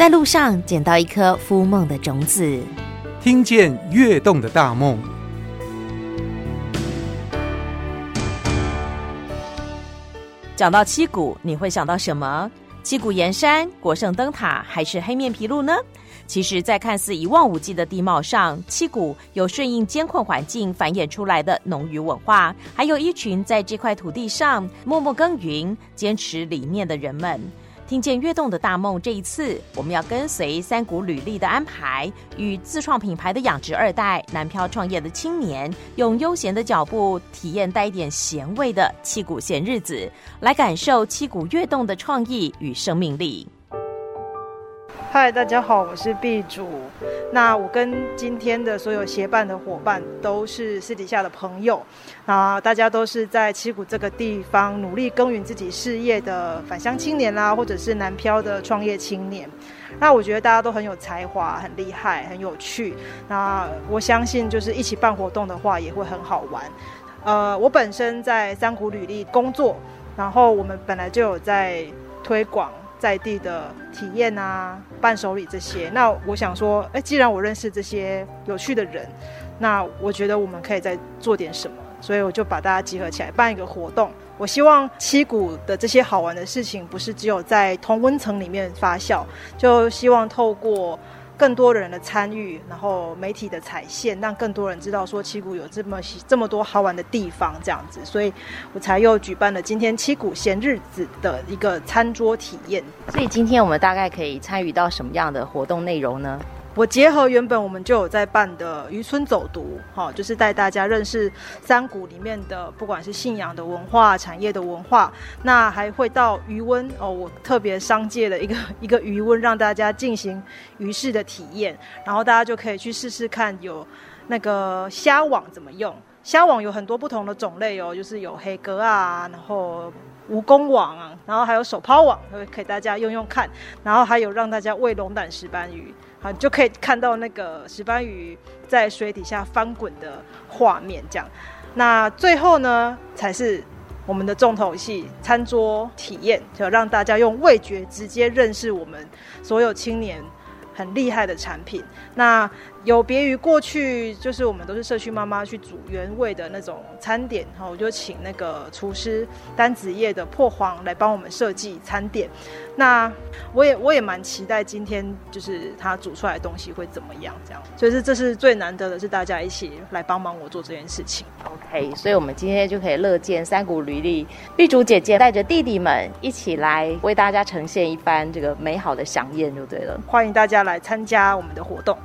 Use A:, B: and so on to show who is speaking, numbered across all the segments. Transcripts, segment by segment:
A: 在路上捡到一颗孵梦的种子，
B: 听见跃动的大梦。
C: 讲到七股，你会想到什么？七股盐山、国圣灯塔，还是黑面琵鹭呢？其实，在看似一望无际的地貌上，七股有顺应艰困环境繁衍出来的农渔文化，还有一群在这块土地上默默耕耘、坚持理念的人们。听见跃动的大梦，这一次我们要跟随三股履历的安排，与自创品牌的养殖二代南漂创业的青年，用悠闲的脚步体验带一点咸味的七股咸日子，来感受七股跃动的创意与生命力。
D: 嗨，大家好，我是 B 主。那我跟今天的所有协办的伙伴都是私底下的朋友，啊，大家都是在七谷这个地方努力耕耘自己事业的返乡青年啦，或者是南漂的创业青年。那我觉得大家都很有才华，很厉害，很有趣。那我相信就是一起办活动的话也会很好玩。呃，我本身在三股履历工作，然后我们本来就有在推广。在地的体验啊，伴手礼这些，那我想说，哎，既然我认识这些有趣的人，那我觉得我们可以再做点什么，所以我就把大家集合起来办一个活动。我希望七股的这些好玩的事情，不是只有在同温层里面发酵，就希望透过。更多人的参与，然后媒体的踩线，让更多人知道说七股有这么这么多好玩的地方，这样子，所以我才又举办了今天七股闲日子的一个餐桌体验。
A: 所以今天我们大概可以参与到什么样的活动内容呢？
D: 我结合原本我们就有在办的渔村走读，哈，就是带大家认识三股里面的不管是信仰的文化、产业的文化，那还会到渔温哦，我特别商界的一个 一个渔温，让大家进行鱼市的体验，然后大家就可以去试试看有那个虾网怎么用，虾网有很多不同的种类哦，就是有黑格啊，然后。蜈蚣网啊，然后还有手抛网，可以给大家用用看。然后还有让大家喂龙胆石斑鱼，好，就可以看到那个石斑鱼在水底下翻滚的画面。这样，那最后呢，才是我们的重头戏——餐桌体验，就让大家用味觉直接认识我们所有青年很厉害的产品。那。有别于过去，就是我们都是社区妈妈去煮原味的那种餐点，然后我就请那个厨师单子叶的破黄来帮我们设计餐点。那我也我也蛮期待今天就是他煮出来的东西会怎么样，这样。所以是这是最难得的，是大家一起来帮忙我做这件事情。
A: OK，所以我们今天就可以乐见三股履历碧竹姐姐带着弟弟们一起来为大家呈现一番这个美好的飨宴，就对了。
D: 欢迎大家来参加我们的活动。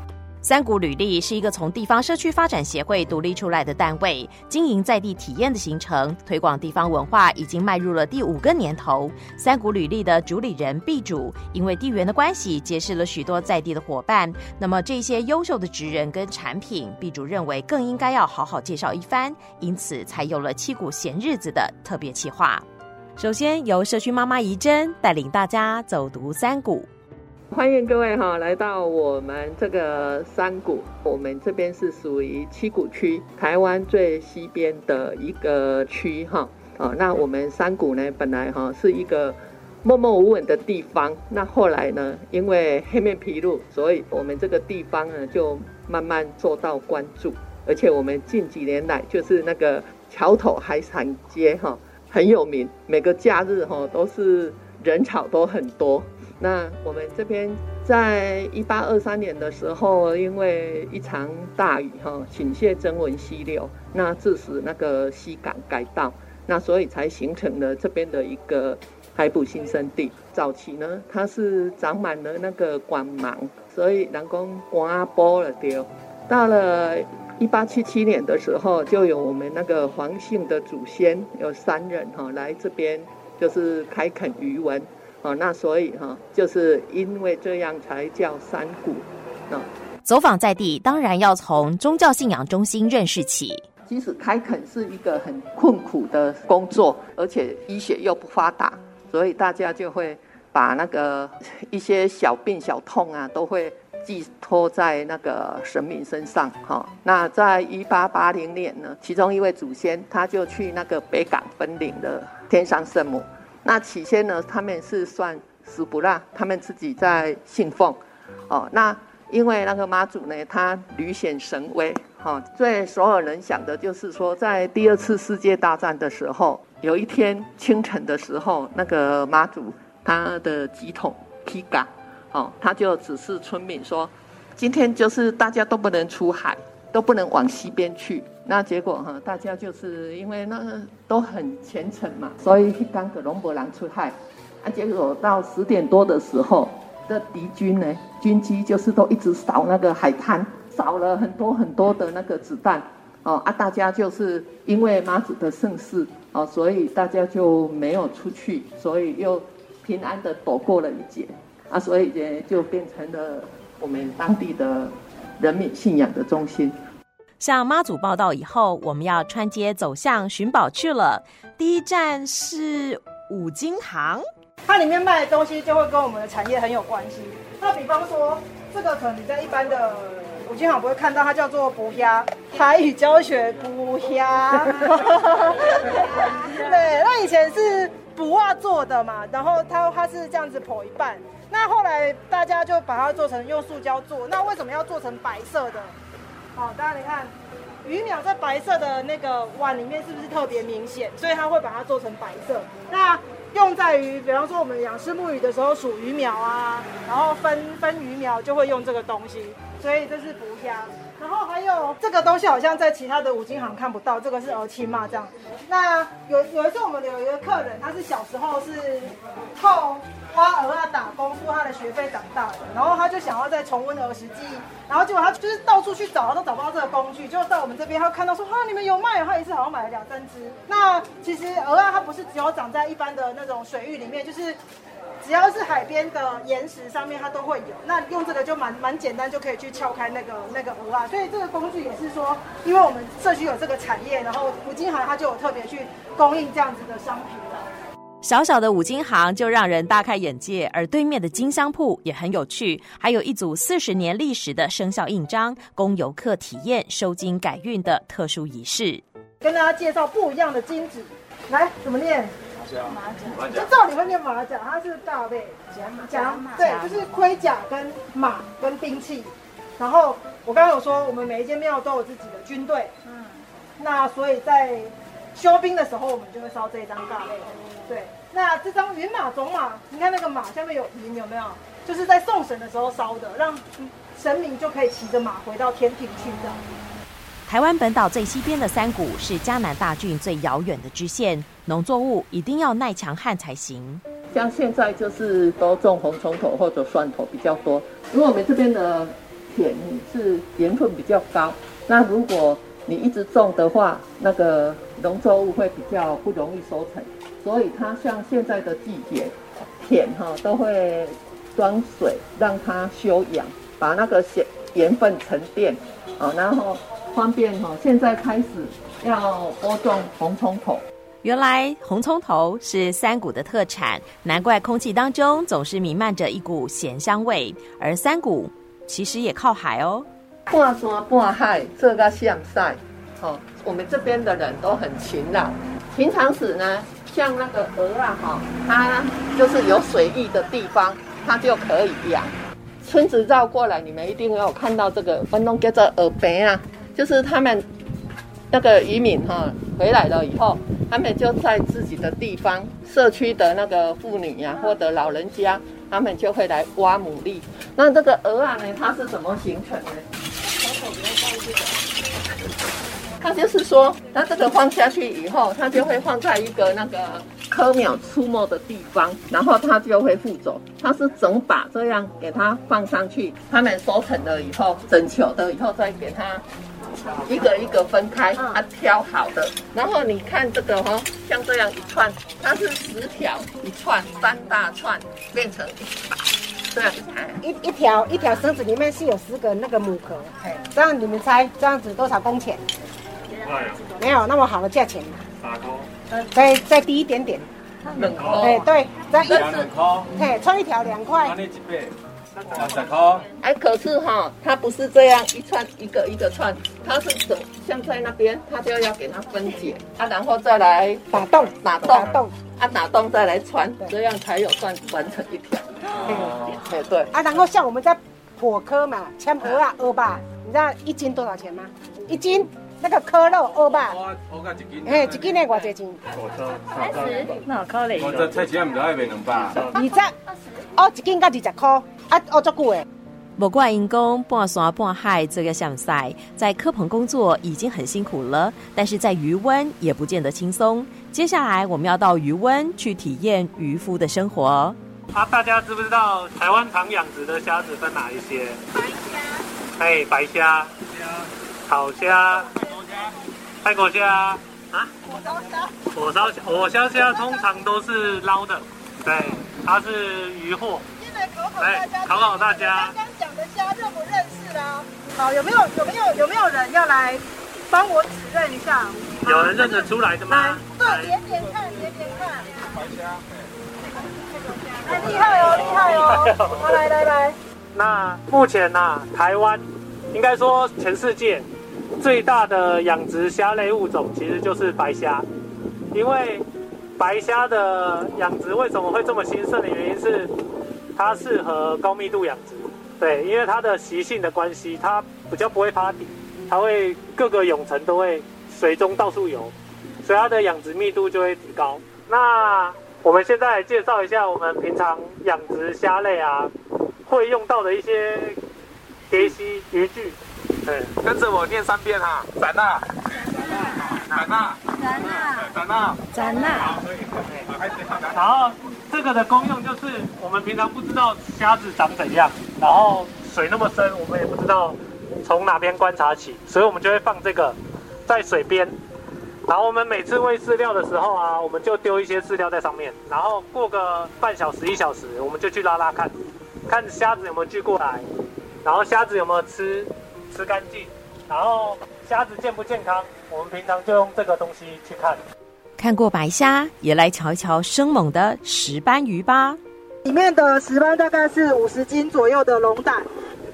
C: 三股履历是一个从地方社区发展协会独立出来的单位，经营在地体验的行程，推广地方文化，已经迈入了第五个年头。三股履历的主理人碧主，因为地缘的关系，结识了许多在地的伙伴。那么这些优秀的职人跟产品，碧主认为更应该要好好介绍一番，因此才有了七股闲日子的特别企划。首先由社区妈妈怡珍带领大家走读三股。
E: 欢迎各位哈来到我们这个三股，我们这边是属于七股区，台湾最西边的一个区哈。哦，那我们三股呢，本来哈是一个默默无闻的地方，那后来呢，因为黑面皮鹭，所以我们这个地方呢就慢慢受到关注，而且我们近几年来就是那个桥头海产街哈很有名，每个假日哈都是人潮都很多。那我们这边在一八二三年的时候，因为一场大雨哈，倾泻增文溪流，那致使那个溪港改道，那所以才形成了这边的一个海捕新生地。早期呢，它是长满了那个管芒，所以人工刮波了丢。到了一八七七年的时候，就有我们那个黄姓的祖先有三人哈来这边，就是开垦渔文。哦，那所以哈，就是因为这样才叫三股。啊，
C: 走访在地，当然要从宗教信仰中心认识起。
E: 即使开垦是一个很困苦的工作，而且医学又不发达，所以大家就会把那个一些小病小痛啊，都会寄托在那个神明身上。哈，那在一八八零年呢，其中一位祖先他就去那个北港分灵的天上圣母。那起先呢，他们是算死不拉他们自己在信奉。哦，那因为那个妈祖呢，他屡显神威，哈、哦，最所有人想的就是说，在第二次世界大战的时候，有一天清晨的时候，那个妈祖他的乩童披嘎，哦，他就指示村民说，今天就是大家都不能出海，都不能往西边去。那结果哈，大家就是因为那都很虔诚嘛，所以刚个龙伯郎出海，啊，结果到十点多的时候。的敌军呢，军机就是都一直扫那个海滩，扫了很多很多的那个子弹，哦啊，大家就是因为妈祖的盛世，哦，所以大家就没有出去，所以又平安的躲过了一劫，啊，所以也就变成了我们当地的人民信仰的中心。
C: 向妈祖报道以后，我们要穿街走向寻宝去了。第一站是五金行。
D: 它里面卖的东西就会跟我们的产业很有关系。那比方说，这个可能你在一般的五金行不会看到，它叫做补虾，台语教学补虾。对，那以前是卜袜做的嘛，然后它它是这样子剖一半。那后来大家就把它做成用塑胶做。那为什么要做成白色的？好，大家你看，鱼苗在白色的那个碗里面是不是特别明显？所以它会把它做成白色。那用在于，比方说我们养丝木鱼的时候数鱼苗啊，然后分分鱼苗就会用这个东西，所以这是卜虾。然后还有这个东西好像在其他的五金行看不到，这个是蚵亲嘛这样。那有有一次我们有一个客人，他是小时候是靠。花儿啊，打工付他的学费长大的，然后他就想要再重温儿时记忆，然后结果他就是到处去找，都找不到这个工具，就到我们这边，他看到说，哈，你们有卖，他一次好像买了两三只。那其实鹅啊，它不是只有长在一般的那种水域里面，就是只要是海边的岩石上面，它都会有。那用这个就蛮蛮简单，就可以去撬开那个那个鹅啊。所以这个工具也是说，因为我们社区有这个产业，然后五金行它就有特别去供应这样子的商品了。
C: 小小的五金行就让人大开眼界，而对面的金香铺也很有趣，还有一组四十年历史的生肖印章，供游客体验收金改运的特殊仪式。
D: 跟大家介绍不一样的金纸，来怎么念？马甲，就照理会念马甲，它是大背甲马，对，就是盔甲跟马跟兵器。然后我刚刚有说，我们每一间庙都有自己的军队，嗯，那所以在修兵的时候，我们就会烧这一张大背。对，那这张云马种马，你看那个马下面有云，有没有？就是在送神的时候烧的，让神明就可以骑着马回到天庭去的。
C: 台湾本岛最西边的山谷是嘉南大郡最遥远的支线，农作物一定要耐强旱才行。
E: 像现在就是都种红葱头或者蒜头比较多，因为我们这边的田是盐分比较高，那如果你一直种的话，那个农作物会比较不容易收成。所以它像现在的季节，田哈都会装水让它休养，把那个盐盐分沉淀，啊，然后方便哈。现在开始要播种红葱头。
C: 原来红葱头是三股的特产，难怪空气当中总是弥漫着一股咸香味。而三股其实也靠海哦，
E: 半山半海，这个向晒。好，我们这边的人都很勤劳，平常时呢。像那个鹅啊，哈，它就是有水域的地方，它就可以养。村子绕过来，你们一定有看到这个，我们叫做鹅饼啊，就是他们那个渔民哈回来了以后，他们就在自己的地方，社区的那个妇女呀、或者老人家，他们就会来挖牡蛎。那这个鹅啊呢，它是怎么形成的？它就是说，它这个放下去以后，它就会放在一个那个蚵鸟出没的地方，然后它就会附着。它是整把这样给它放上去，它们收成了以后，整球的以后再给它一个一个分开，啊挑好的。然后你看这个哈，像这样一串，它是十条一串，三大串变成一把，这样一
F: 一条一条绳子里面是有十个那个母壳，这样你们猜这样子多少工钱？没有那么好的价钱，再再低一点点，
E: 两块，
F: 哎对，再一两块，嘿，穿一条两块，哎，
E: 可是哈，它不是这样一串一个一个串，它是整像在那边，它就要给它分解，啊，然后再来
F: 打洞，
E: 打洞，
F: 打洞，
E: 啊打洞再来穿，这样才有算完成一条。对对。
F: 啊，然后像我们在火科嘛，千蚵啊，蚵吧，你知道一斤多少钱吗？一斤那个科肉蚵吧，哎，一斤的多少钱？
A: 三十，那可能。
G: 我这菜市仔唔知爱卖两百。
F: 二十，哦，一斤到二十块，啊，哦，足久诶。
C: 不怪因公半山半海这个乡赛，在科棚工作已经很辛苦了，但是在渔温也不见得轻松。接下来我们要到渔温去体验渔夫的生活。
H: 啊，大家知不知道台湾常养殖的虾子分哪一些？白虾。哎，白虾。烤虾。泰国虾。啊？火烧虾。火烧虾，火烧虾通常都是捞的，对，它是渔获。来考考大家。
D: 刚刚讲的虾认不认识啦？好，有没有有没有有没有人要来帮我指认一下？
H: 有人认得出来的吗？
D: 对，点点看，点点看。白虾。哎，厉害哦，厉害哦！好，来来来。
H: 那目前呢、啊，台湾应该说全世界最大的养殖虾类物种，其实就是白虾。因为白虾的养殖为什么会这么兴盛的原因是，它适合高密度养殖。对，因为它的习性的关系，它比较不会趴底，它会各个泳层都会水中到处游，所以它的养殖密度就会提高。那我们现在介绍一下我们平常养殖虾类啊，会用到的一些蝶溪渔具。对，
G: 跟着我念三遍哈，展娜，展娜，
A: 展娜，
G: 展娜，
A: 展娜。
G: 好，可以，可以，好，开始。
H: 然后这个的功用就是，我们平常不知道虾子长怎样，然后水那么深，我们也不知道从哪边观察起，所以我们就会放这个在水边。然后我们每次喂饲料的时候啊，我们就丢一些饲料在上面，然后过个半小时一小时，我们就去拉拉看，看虾子有没有聚过来，然后虾子有没有吃。吃干净，然后虾子健不健康，我们平常就用这个东西去看。
C: 看过白虾，也来瞧一瞧生猛的石斑鱼吧。
D: 里面的石斑大概是五十斤左右的龙胆。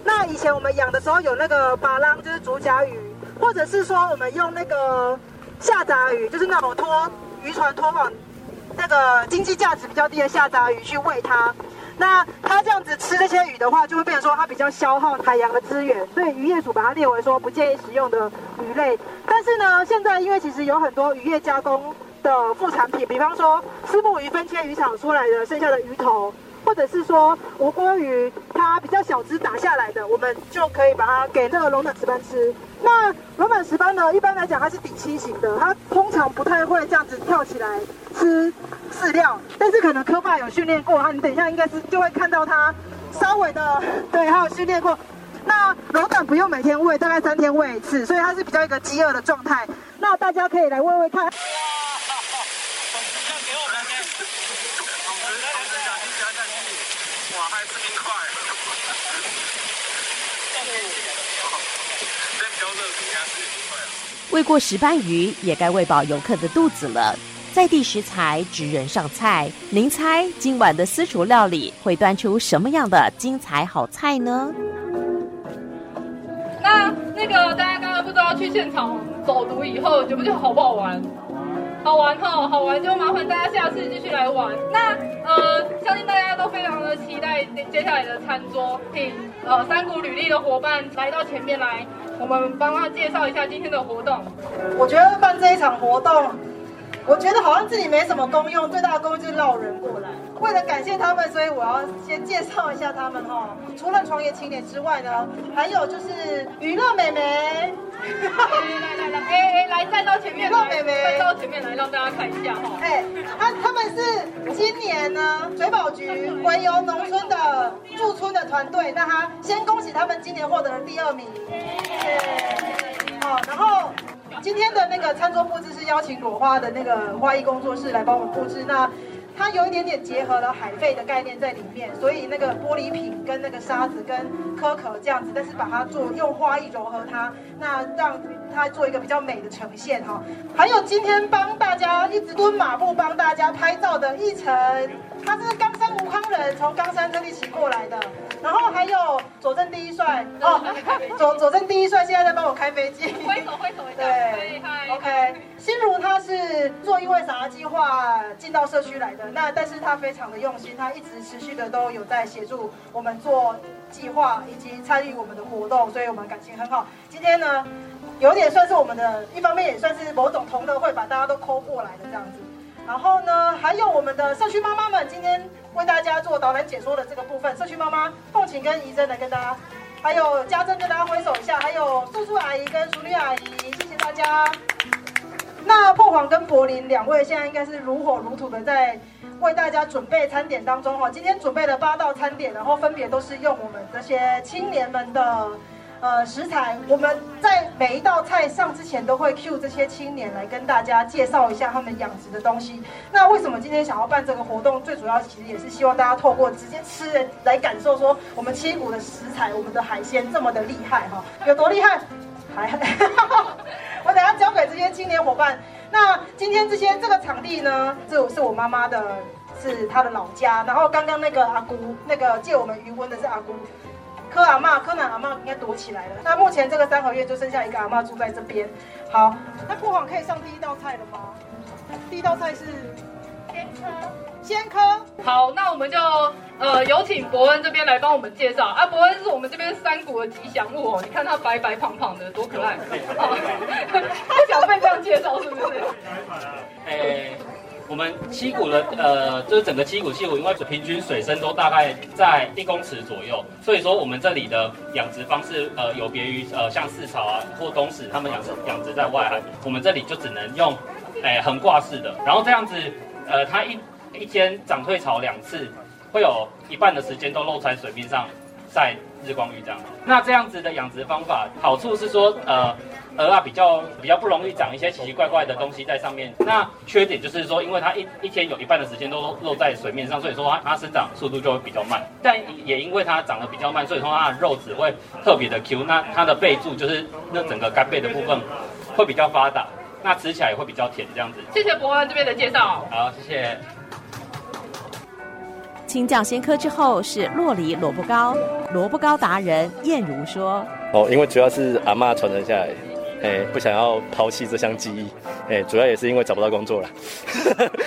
D: 那以前我们养的时候有那个巴浪，就是竹甲鱼，或者是说我们用那个下杂鱼，就是那种拖渔船拖网那个经济价值比较低的下杂鱼去喂它。那它这样子吃这些鱼的话，就会变成说它比较消耗海洋的资源，所以渔业署把它列为说不建议食用的鱼类。但是呢，现在因为其实有很多渔业加工的副产品，比方说虱目鱼分切渔场出来的剩下的鱼头。或者是说吴郭鱼，它比较小只打下来的，我们就可以把它给那个龙胆石斑吃。那龙胆石斑呢，一般来讲它是底栖型的，它通常不太会这样子跳起来吃饲料。但是可能科爸有训练过，哈，你等一下应该是就会看到它稍微的，对，它有训练过。那龙胆不用每天喂，大概三天喂一次，所以它是比较一个饥饿的状态。那大家可以来喂喂看。
C: 喂过石斑鱼，也该喂饱游客的肚子了。在地食材，职人上菜。您猜今晚的私厨料理会端出什么样的精彩好菜呢？
I: 那那个大家刚刚不知道去现场走读以后，觉不觉得好不好玩？好玩哈，好玩就麻烦大家下次继续来玩。那呃，相信大家都非常的期待接下来的餐桌，请呃三股履历的伙伴来到前面来，我们帮他介绍一下今天的活动。
D: 我觉得办这一场活动，我觉得好像自己没什么功用，最大的功用就是绕人过来。为了感谢他们，所以我要先介绍一下他们哈。除了创业青年之外呢，还有就是娱乐美眉。来来来，哎哎，来站到前面，娱乐美眉站到前面来，让大家看一下哈。哎，他他们是今年呢水保局回游农村的驻村的团队，那他先恭喜他们今年获得了第二名。好，然后今天的那个餐桌布置是邀请裸花的那个花艺工作室来帮我们布置那。它有一点点结合了海废的概念在里面，所以那个玻璃瓶跟那个沙子跟壳壳这样子，但是把它做用花艺柔合它，那让它做一个比较美的呈现哈。还有今天帮大家一直蹲马步帮大家拍照的奕晨，他是冈山吴康人，从冈山这里骑过来的。然后还有佐证第一帅 哦，佐佐证第一帅现在在帮我开飞机，
I: 挥手挥手一下。
D: 对，OK。心如他是做因为啥计划进到社区来的，那但是他非常的用心，他一直持续的都有在协助我们做计划以及参与我们的活动，所以我们感情很好。今天呢，有点算是我们的一方面，也算是某种同乐会，把大家都抠过来的这样子。然后呢，还有我们的社区妈妈们，今天为大家做导览解说的这个部分，社区妈妈凤琴跟怡珍来跟大家，还有家珍跟大家挥手一下，还有素素阿姨跟淑女阿姨，谢谢大家。那破黄跟柏林两位现在应该是如火如荼的在为大家准备餐点当中哈，今天准备了八道餐点，然后分别都是用我们这些青年们的。呃，食材我们在每一道菜上之前都会 cue 这些青年来跟大家介绍一下他们养殖的东西。那为什么今天想要办这个活动？最主要其实也是希望大家透过直接吃来感受说我们七股的食材，我们的海鲜这么的厉害哈，有多厉害？还 我等下交给这些青年伙伴。那今天这些这个场地呢，这是我妈妈的，是她的老家。然后刚刚那个阿姑，那个借我们余温的是阿姑。柯阿妈、柯南阿妈应该躲起来了。那目前这个三合院就剩下一个阿妈住在这边。好，那破网可以上第一道菜了吗？第一道菜是先科，先科。
I: 好，那我们就呃有请伯恩这边来帮我们介绍。啊，伯恩是我们这边三谷的吉祥物哦。你看他白白胖胖的，多可爱。他 想被这样介绍是不是？
J: 我们七股的呃，就是整个七股七股，因为平均水深都大概在一公尺左右，所以说我们这里的养殖方式呃，有别于呃像四草啊或东石他们养殖养殖在外海，我们这里就只能用诶横挂式的，然后这样子呃，它一一天涨退潮两次，会有一半的时间都露在水面上晒日光浴这样。那这样子的养殖方法好处是说呃。鹅啊，比较比较不容易长一些奇奇怪怪的东西在上面。那缺点就是说，因为它一一天有一半的时间都露在水面上，所以说它它生长速度就会比较慢。但也因为它长得比较慢，所以说它的肉质会特别的 Q。那它的背柱就是那整个干背的部分会比较发达，那吃起来也会比较甜这样子。
I: 谢谢伯恩这边的介绍。
J: 好，谢谢。
C: 青酱鲜科之后是洛梨萝卜糕，萝卜糕达人燕如说：
K: 哦，因为主要是阿嬷传承下来。哎，不想要抛弃这项技艺，哎，主要也是因为找不到工作了，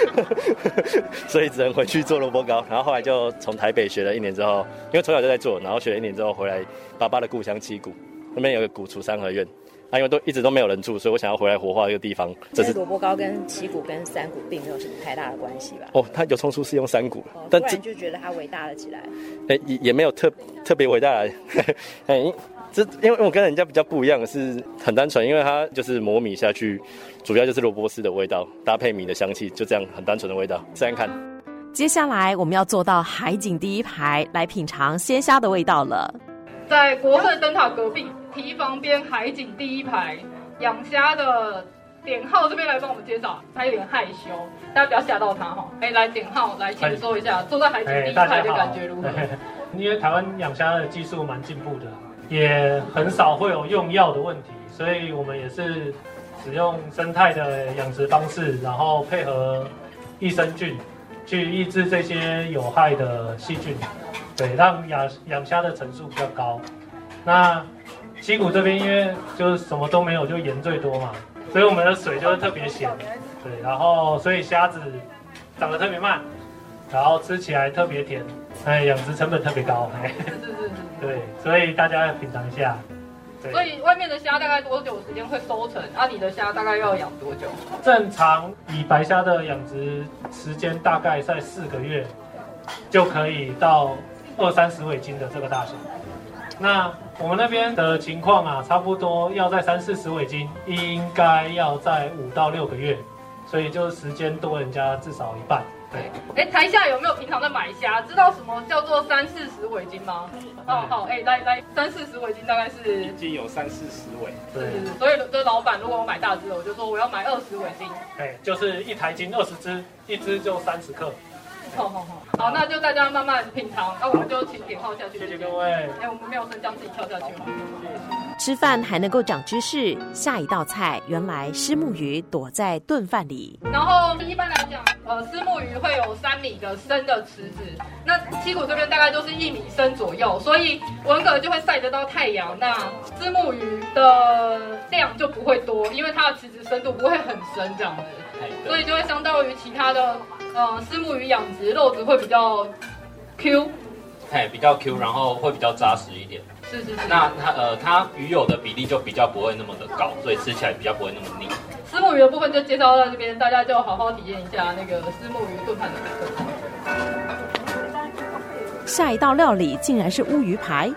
K: 所以只能回去做萝卜糕。然后后来就从台北学了一年之后，因为从小就在做，然后学了一年之后回来，爸爸的故乡七股那边有个古厨三合院，啊，因为都一直都没有人住，所以我想要回来活化一个地方。
A: 这是萝卜糕跟七股跟三股并没有什么太大的关系吧？
K: 哦，他有冲出是用三股，
A: 哦、但突然就觉得他伟大了起来。
K: 哎，也也没有特特别伟大，哎。这因为我跟人家比较不一样，是很单纯，因为它就是磨米下去，主要就是萝卜丝的味道搭配米的香气，就这样很单纯的味道。试试看。
C: 接下来我们要坐到海景第一排来品尝鲜虾的味道了。
I: 在国圣灯塔隔壁堤防边海景第一排养虾的点浩这边来帮我们介绍，他有点害羞，大家不要吓到他哈。哎，来点浩来请说一下，坐在海景第一排的感觉如何？
H: 因为台湾养虾的技术蛮进步的。也很少会有用药的问题，所以我们也是使用生态的养殖方式，然后配合益生菌去抑制这些有害的细菌，对，让养养虾的层数比较高。那溪谷这边因为就是什么都没有，就盐最多嘛，所以我们的水就是特别咸，对，然后所以虾子长得特别慢，然后吃起来特别甜，哎，养殖成本特别高，哎。对，所以大家要品尝一下。
I: 所以外面的虾大概多久时间会收成？啊，你的虾大概要养多久？
H: 正常以白虾的养殖时间大概在四个月，就可以到二三十尾斤的这个大小。那我们那边的情况啊，差不多要在三四十尾斤，应该要在五到六个月，所以就时间多人家至少一半。
I: 对，哎，台下有没有平常在买虾？知道什么叫做三四十尾斤吗？哦，好，哎，来来，三四十尾斤大概是，
L: 一斤有三四十尾。
I: 对，所以这老板如果我买大只的，我就说我要买二十尾斤。
H: 哎，就是一台斤二十只，一只就三十克。
I: 好好好，好，那就大家慢慢品尝，那我们就请点号下去。
H: 谢谢各位。
I: 哎，我们没有升降，自己跳下去吗？
C: 吃饭还能够长知识，下一道菜原来虱目鱼躲在炖饭里。
I: 然后一般来讲，呃，虱目鱼会有三米的深的池子，那七股这边大概就是一米深左右，所以文蛤就会晒得到太阳，那虱目鱼的量就不会多，因为它的池子深度不会很深这样子，所以就会相当于其他的呃丝木鱼养殖，肉质会比较 Q，
J: 哎，比较 Q，然后会比较扎实一点。
I: 是是是，
J: 那它呃，它鱼油的比例就比较不会那么的高，所以吃起来比较不会那么腻。
I: 丝木鱼的部分就介绍到这边，大家就好好体验一下那个丝木鱼炖饭的部分。
C: 下一道料理竟然是乌鱼排，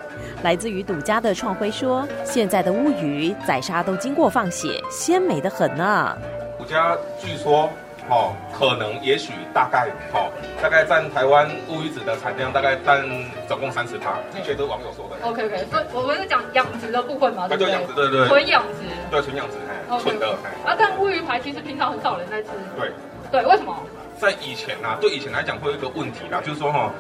C: 来自于赌家的创辉说，现在的乌鱼宰杀都经过放血，鲜美的很呢、啊。
G: 赌家据说。哦，可能，也许，大概，哦，大概占台湾乌鱼子的产量，大概占总共三十趴，这些都是网友说的。
I: OK OK，所以我们是讲养殖的部分嘛，对不对？
G: 养殖，对对。
I: 纯养殖。
G: 对，纯养殖，哎，纯的。
I: 啊，但乌鱼排其实平常很少人在吃。
G: 对。
I: 对，为什么？
G: 在以前啊，对以前来讲会有一个问题啦，就是说哈，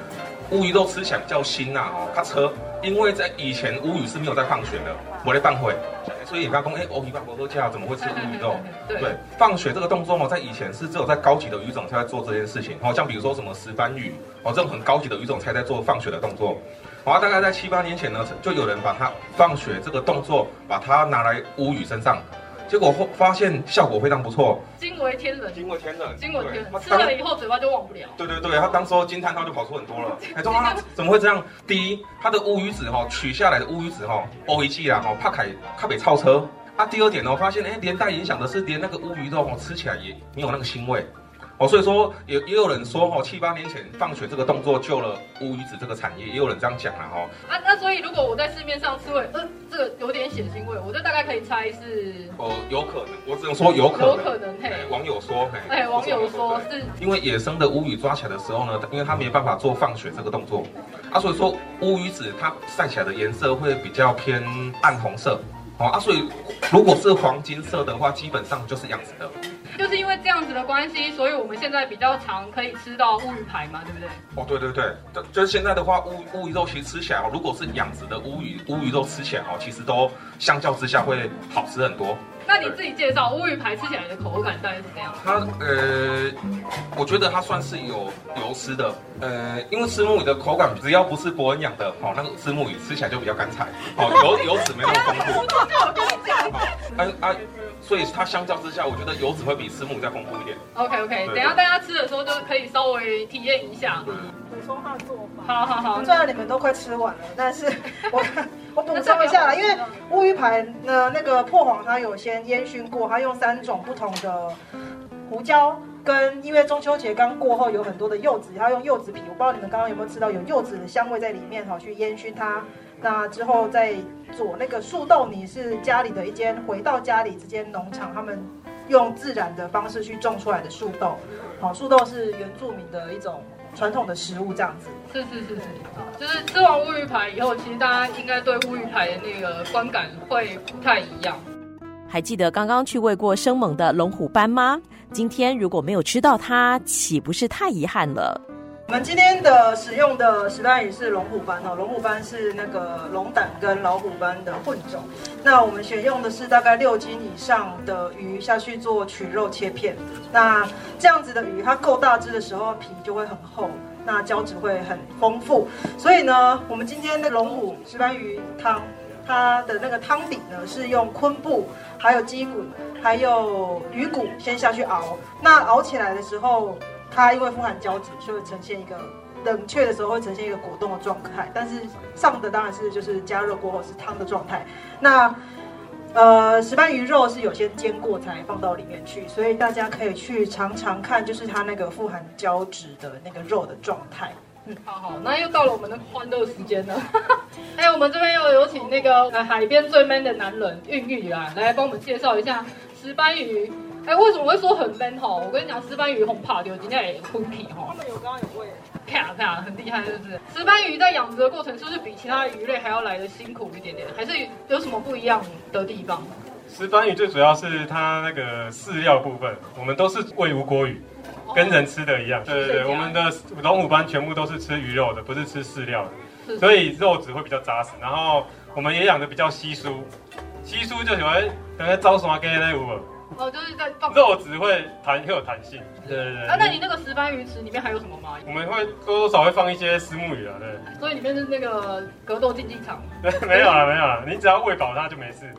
G: 乌鱼肉吃起来比较腥呐，哦，它车，因为在以前乌鱼是没有在放血的，我来放血。所以你刚刚说，哎，乌鱼放多价，怎么会吃乌鱼肉？对，对，放血这个动作哦，在以前是只有在高级的鱼种才在做这件事情。哦，像比如说什么石斑鱼，哦，这种很高级的鱼种才在做放血的动作。好，大概在七八年前呢，就有人把它放血这个动作，把它拿来乌鱼身上。结果后发现效果非常不错，
I: 惊为天人，惊
G: 为天人，
I: 惊为天人，吃了以后嘴巴就忘不了。
G: 对对对，他当时候惊叹号就跑出很多了。哎，中他怎么会这样？第一，他的乌鱼子哈取下来的乌鱼子哈欧一记啦哈，怕凯怕被超车。啊，第二点呢，我发现哎，连带影响的是连那个乌鱼肉哦吃起来也没有那个腥味。哦，所以说也也有人说哦，七八年前放血这个动作救了乌鱼子这个产业，也有人这样讲了哈。
I: 啊，那所以如果我在市面上吃味，呃，这个有点血腥味，我就大概可以猜是
G: 哦，有可能，我只能说有可能，
I: 有可能嘿。
G: 网友说嘿，
I: 哎，网友说是
G: 因为野生的乌鱼抓起来的时候呢，因为它没办法做放血这个动作，啊，所以说乌鱼子它晒起来的颜色会比较偏暗红色，哦啊，所以如果是黄金色的话，基本上就是养殖的。
I: 就是因为这样子的关系，所以我们现在比较常可以吃到乌鱼排嘛，对不对？
G: 哦，对对对，就就是现在的话，乌乌鱼肉其实吃起来哦，如果是养殖的乌鱼乌鱼肉吃起来哦，其实都相较之下会好吃很多。
I: 那你自己介绍乌鱼排吃起来的口感大概是怎样？
G: 它呃，我觉得它算是有油丝的，呃，因为虱目鱼的口感只要不是伯恩养的哦，那个虱目鱼吃起来就比较干柴，哦，油油脂没那么丰富。
I: 我跟你讲，
G: 啊啊，所以它相较之下，我觉得油脂会比虱目鱼再丰富一点。
I: OK OK，等下大家吃的时候就可以稍微体验一下。
D: 补充它的做法。
I: 好好好，
D: 虽然你们都快吃完了，但是我我补充一下啦，因为乌鱼牌呢，那个破黄它有先烟熏过，它用三种不同的胡椒跟，因为中秋节刚过后有很多的柚子，它用柚子皮，我不知道你们刚刚有没有吃到有柚子的香味在里面，好去烟熏它。那之后再做那个树豆泥，是家里的一间回到家里这间农场，他们用自然的方式去种出来的树豆。好，树豆是原住民的一种传统的食物，这样子。
I: 是是是是，就是吃完乌鱼排以后，其实大家应该对乌鱼排的那个观感会不太一样。
C: 还记得刚刚去喂过生猛的龙虎斑吗？今天如果没有吃到它，岂不是太遗憾了？
D: 我们今天的使用的石斑鱼是龙虎斑哦，龙虎斑是那个龙胆跟老虎斑的混种。那我们选用的是大概六斤以上的鱼下去做取肉切片。那这样子的鱼，它够大只的时候皮就会很厚，那胶质会很丰富。所以呢，我们今天的龙虎石斑鱼汤，它的那个汤底呢是用昆布、还有鸡骨、还有鱼骨先下去熬。那熬起来的时候，它因为富含胶质，所以会呈现一个冷却的时候会呈现一个果冻的状态，但是上的当然是就是加热过后是汤的状态。那呃石斑鱼肉是有先煎过才放到里面去，所以大家可以去尝尝看，就是它那个富含胶质的那个肉的状态。
I: 嗯，好好，那又到了我们的欢乐时间了。哎，我们这边又有请那个海边最 man 的男人韵玉来来帮我们介绍一下石斑鱼。哎，为什么会说很 man 哈？我跟你讲，石斑鱼很怕丢，今天也很皮哈。他们有刚刚有喂，啪啪，很厉害，是不是？石斑鱼在养殖的过程是不是比其他的鱼类还要来得辛苦一点点？还是有什么不一样的地方？
H: 石斑鱼最主要是它那个饲料部分，我们都是喂无锅鱼。
L: 跟人吃的一样。对对对，我们的龙虎斑全部都是吃鱼肉的，不是吃饲料的，所以肉质会比较扎实。然后我们也养的比较稀疏，稀疏就喜欢等下招什给那五个。
I: 哦，就是在放
L: 肉质会弹，会有弹性。对对对。
I: 啊，那你那个石斑鱼池里面还有什么吗？
L: 我们会多多少会放一些石目鱼啊，对。
I: 所以里面是那个格斗竞技场。
L: 对，没有了，没有了，你只要喂饱它就没事。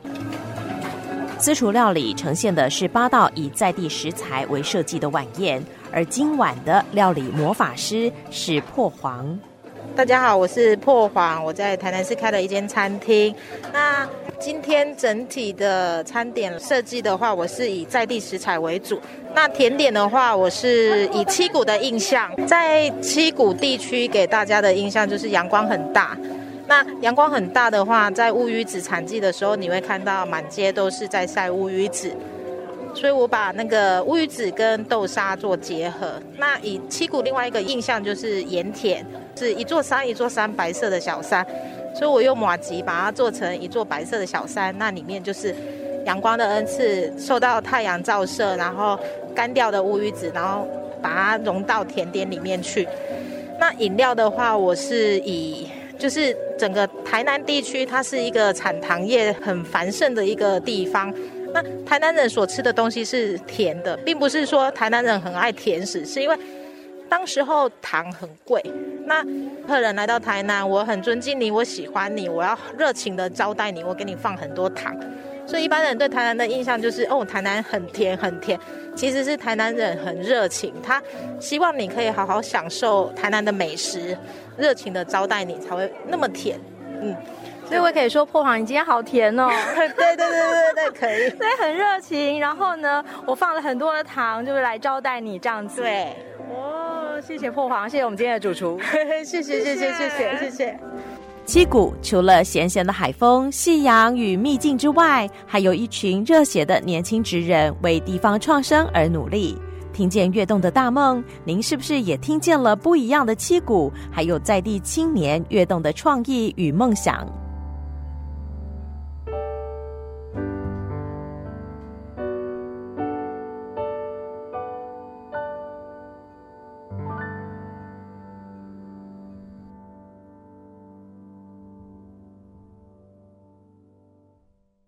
C: 私厨料理呈现的是八道以在地食材为设计的晚宴，而今晚的料理魔法师是破黄。
M: 大家好，我是破黄，我在台南市开了一间餐厅。那今天整体的餐点设计的话，我是以在地食材为主。那甜点的话，我是以七股的印象，在七股地区给大家的印象就是阳光很大。那阳光很大的话，在乌鱼子产季的时候，你会看到满街都是在晒乌鱼子。所以我把那个乌鱼子跟豆沙做结合。那以七股另外一个印象就是盐田，是一座山一座山白色的小山，所以我用马吉把它做成一座白色的小山。那里面就是阳光的恩赐，受到太阳照射，然后干掉的乌鱼子，然后把它融到甜点里面去。那饮料的话，我是以就是整个台南地区，它是一个产糖业很繁盛的一个地方。那台南人所吃的东西是甜的，并不是说台南人很爱甜食，是因为当时候糖很贵。那客人来到台南，我很尊敬你，我喜欢你，我要热情的招待你，我给你放很多糖。所以一般人对台南的印象就是，哦，台南很甜很甜。其实是台南人很热情，他希望你可以好好享受台南的美食，热情的招待你才会那么甜。嗯。
A: 所以我可以说破黄，你今天好甜哦！
M: 对对对对对，可以。
A: 所以很热情，然后呢，我放了很多的糖，就是来招待你这样子。
M: 对，
A: 哦，谢谢破黄，谢谢我们今天的主厨，
M: 谢谢谢谢谢谢谢谢。
C: 七股除了咸咸的海风、夕阳与秘境之外，还有一群热血的年轻职人为地方创生而努力。听见跃动的大梦，您是不是也听见了不一样的七股，还有在地青年跃动的创意与梦想？